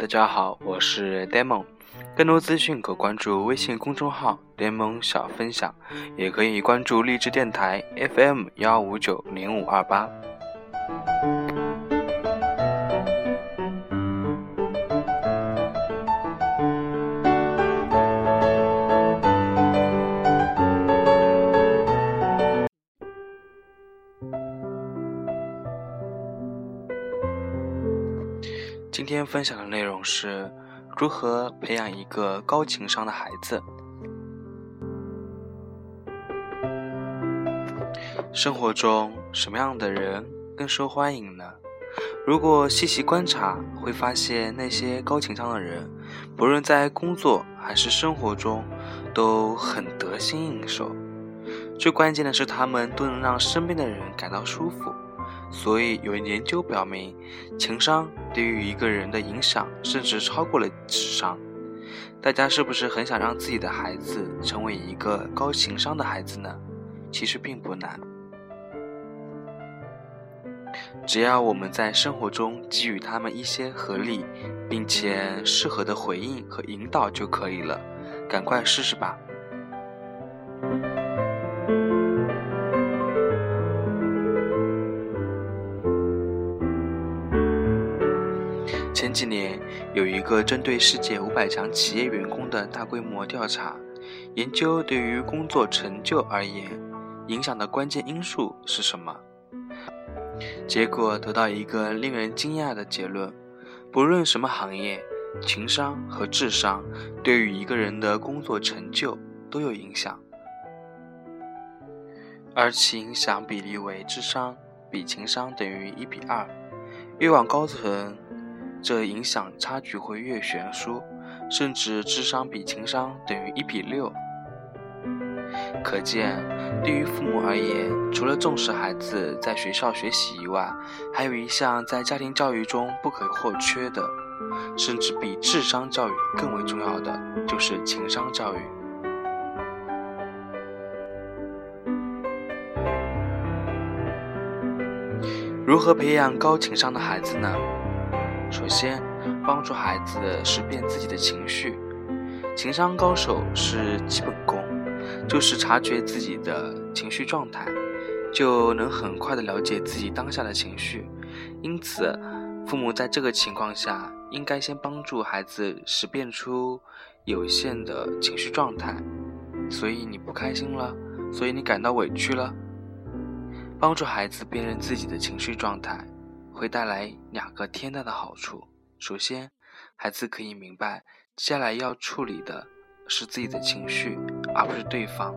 大家好，我是 Demon，更多资讯可关注微信公众号联盟小分享，也可以关注励志电台 FM 幺五九零五二八。分享的内容是如何培养一个高情商的孩子。生活中什么样的人更受欢迎呢？如果细细观察，会发现那些高情商的人，不论在工作还是生活中，都很得心应手。最关键的是，他们都能让身边的人感到舒服。所以有研究表明，情商对于一个人的影响甚至超过了智商。大家是不是很想让自己的孩子成为一个高情商的孩子呢？其实并不难，只要我们在生活中给予他们一些合理并且适合的回应和引导就可以了。赶快试试吧！前几年有一个针对世界五百强企业员工的大规模调查，研究对于工作成就而言影响的关键因素是什么？结果得到一个令人惊讶的结论：不论什么行业，情商和智商对于一个人的工作成就都有影响，而其影响比例为智商比情商等于一比二，越往高层。这影响差距会越悬殊，甚至智商比情商等于一比六。可见，对于父母而言，除了重视孩子在学校学习以外，还有一项在家庭教育中不可或缺的，甚至比智商教育更为重要的，就是情商教育。如何培养高情商的孩子呢？首先，帮助孩子识辨自己的情绪。情商高手是基本功，就是察觉自己的情绪状态，就能很快的了解自己当下的情绪。因此，父母在这个情况下，应该先帮助孩子识辨出有限的情绪状态。所以你不开心了，所以你感到委屈了。帮助孩子辨认自己的情绪状态。会带来两个天大的好处。首先，孩子可以明白，接下来要处理的是自己的情绪，而不是对方。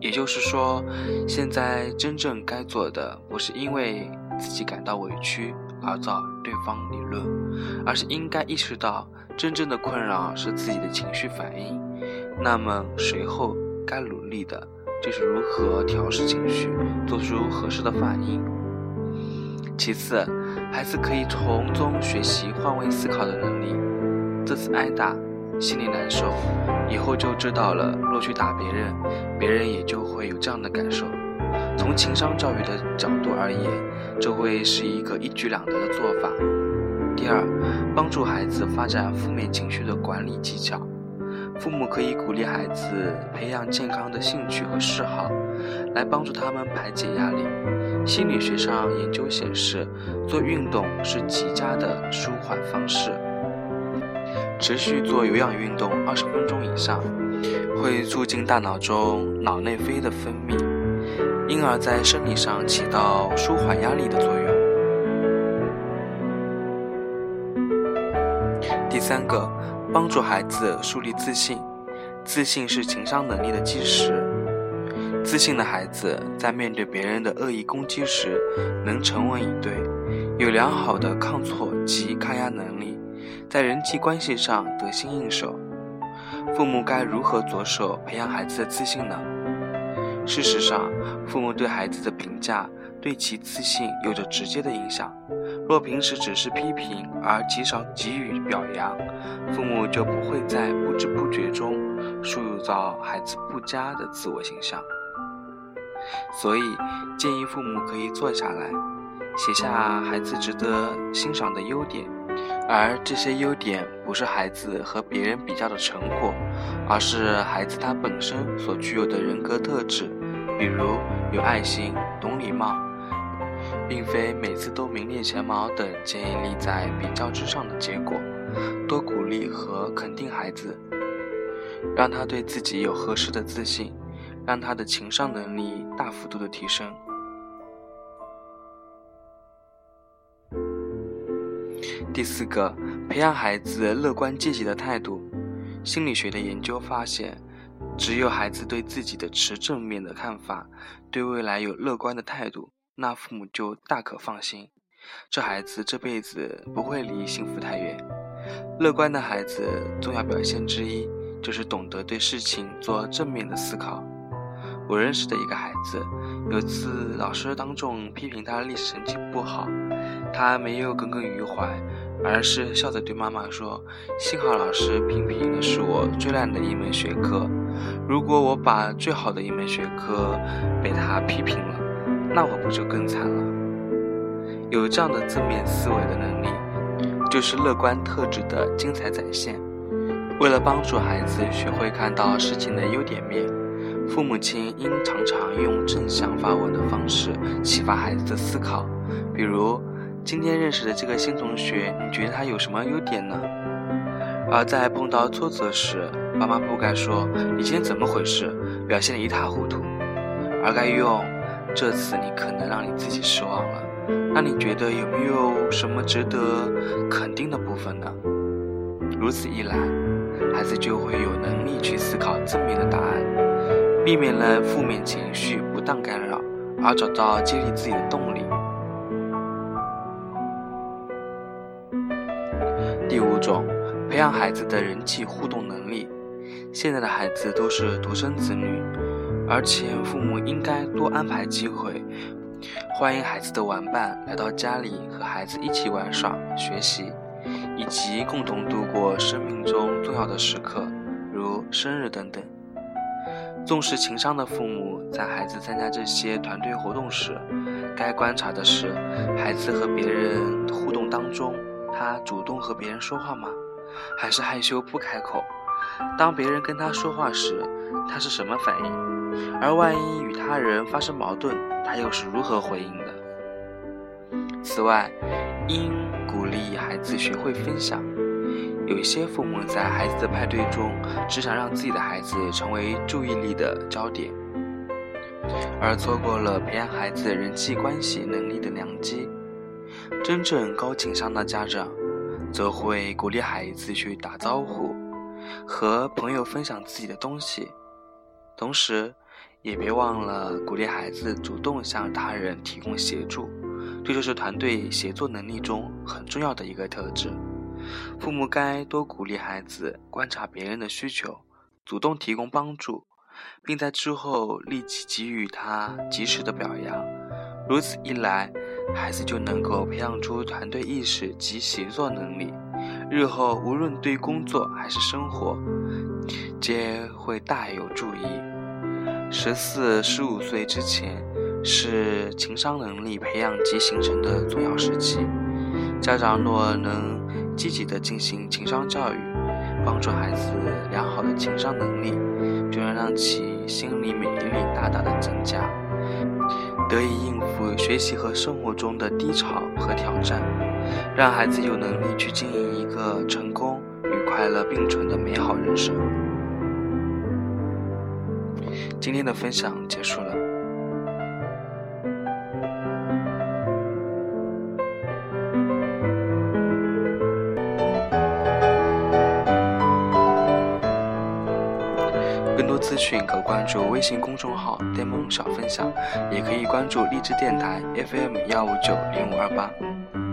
也就是说，现在真正该做的，不是因为自己感到委屈而找对方理论，而是应该意识到，真正的困扰是自己的情绪反应。那么，随后该努力的就是如何调试情绪，做出合适的反应。其次，孩子可以从中学习换位思考的能力。这次挨打，心里难受，以后就知道了，若去打别人，别人也就会有这样的感受。从情商教育的角度而言，这会是一个一举两得的做法。第二，帮助孩子发展负面情绪的管理技巧。父母可以鼓励孩子培养健康的兴趣和嗜好，来帮助他们排解压力。心理学上研究显示，做运动是极佳的舒缓方式。持续做有氧运动二十分钟以上，会促进大脑中脑内啡的分泌，因而，在生理上起到舒缓压力的作用。第三个，帮助孩子树立自信。自信是情商能力的基石。自信的孩子在面对别人的恶意攻击时，能沉稳以对，有良好的抗挫及抗压能力，在人际关系上得心应手。父母该如何着手培养孩子的自信呢？事实上，父母对孩子的评价对其自信有着直接的影响。若平时只是批评而极少给予表扬，父母就不会在不知不觉中塑造孩子不佳的自我形象。所以，建议父母可以坐下来，写下孩子值得欣赏的优点，而这些优点不是孩子和别人比较的成果，而是孩子他本身所具有的人格特质，比如有爱心、懂礼貌，并非每次都名列前茅等建议立在比较之上的结果。多鼓励和肯定孩子，让他对自己有合适的自信，让他的情商能力大幅度的提升。第四个，培养孩子乐观积极的态度。心理学的研究发现，只有孩子对自己的持正面的看法，对未来有乐观的态度，那父母就大可放心，这孩子这辈子不会离幸福太远。乐观的孩子重要表现之一，就是懂得对事情做正面的思考。我认识的一个孩子，有次老师当众批评他历史成绩不好，他没有耿耿于怀。而是笑着对妈妈说：“幸好老师批评的是我最烂的一门学科，如果我把最好的一门学科被他批评了，那我不就更惨了？”有这样的正面思维的能力，就是乐观特质的精彩展现。为了帮助孩子学会看到事情的优点面，父母亲应常常用正向发问的方式启发孩子的思考，比如。今天认识的这个新同学，你觉得他有什么优点呢？而在碰到挫折时，爸妈不该说“你今天怎么回事，表现得一塌糊涂”，而该用“这次你可能让你自己失望了，那你觉得有没有什么值得肯定的部分呢？”如此一来，孩子就会有能力去思考正面的答案，避免了负面情绪不当干扰，而找到激励自己的动力。第五种，培养孩子的人际互动能力。现在的孩子都是独生子女，而且父母应该多安排机会，欢迎孩子的玩伴来到家里和孩子一起玩耍、学习，以及共同度过生命中重要的时刻，如生日等等。重视情商的父母，在孩子参加这些团队活动时，该观察的是孩子和别人互动当中。他主动和别人说话吗？还是害羞不开口？当别人跟他说话时，他是什么反应？而万一与他人发生矛盾，他又是如何回应的？此外，应鼓励孩子学会分享。有一些父母在孩子的派对中，只想让自己的孩子成为注意力的焦点，而错过了培养孩子人际关系能力的良机。真正高情商的家长，则会鼓励孩子去打招呼，和朋友分享自己的东西，同时，也别忘了鼓励孩子主动向他人提供协助，这就是团队协作能力中很重要的一个特质。父母该多鼓励孩子观察别人的需求，主动提供帮助，并在之后立即给予他及时的表扬。如此一来，孩子就能够培养出团队意识及协作能力，日后无论对工作还是生活，皆会大有助益。十四、十五岁之前是情商能力培养及形成的重要时期，家长若能积极的进行情商教育，帮助孩子良好的情商能力，就能让其心理免疫力大大的增加。得以应付学习和生活中的低潮和挑战，让孩子有能力去经营一个成功与快乐并存的美好人生。今天的分享结束了。更多资讯可关注微信公众号“呆萌小分享”，也可以关注荔枝电台 FM 幺五九零五二八。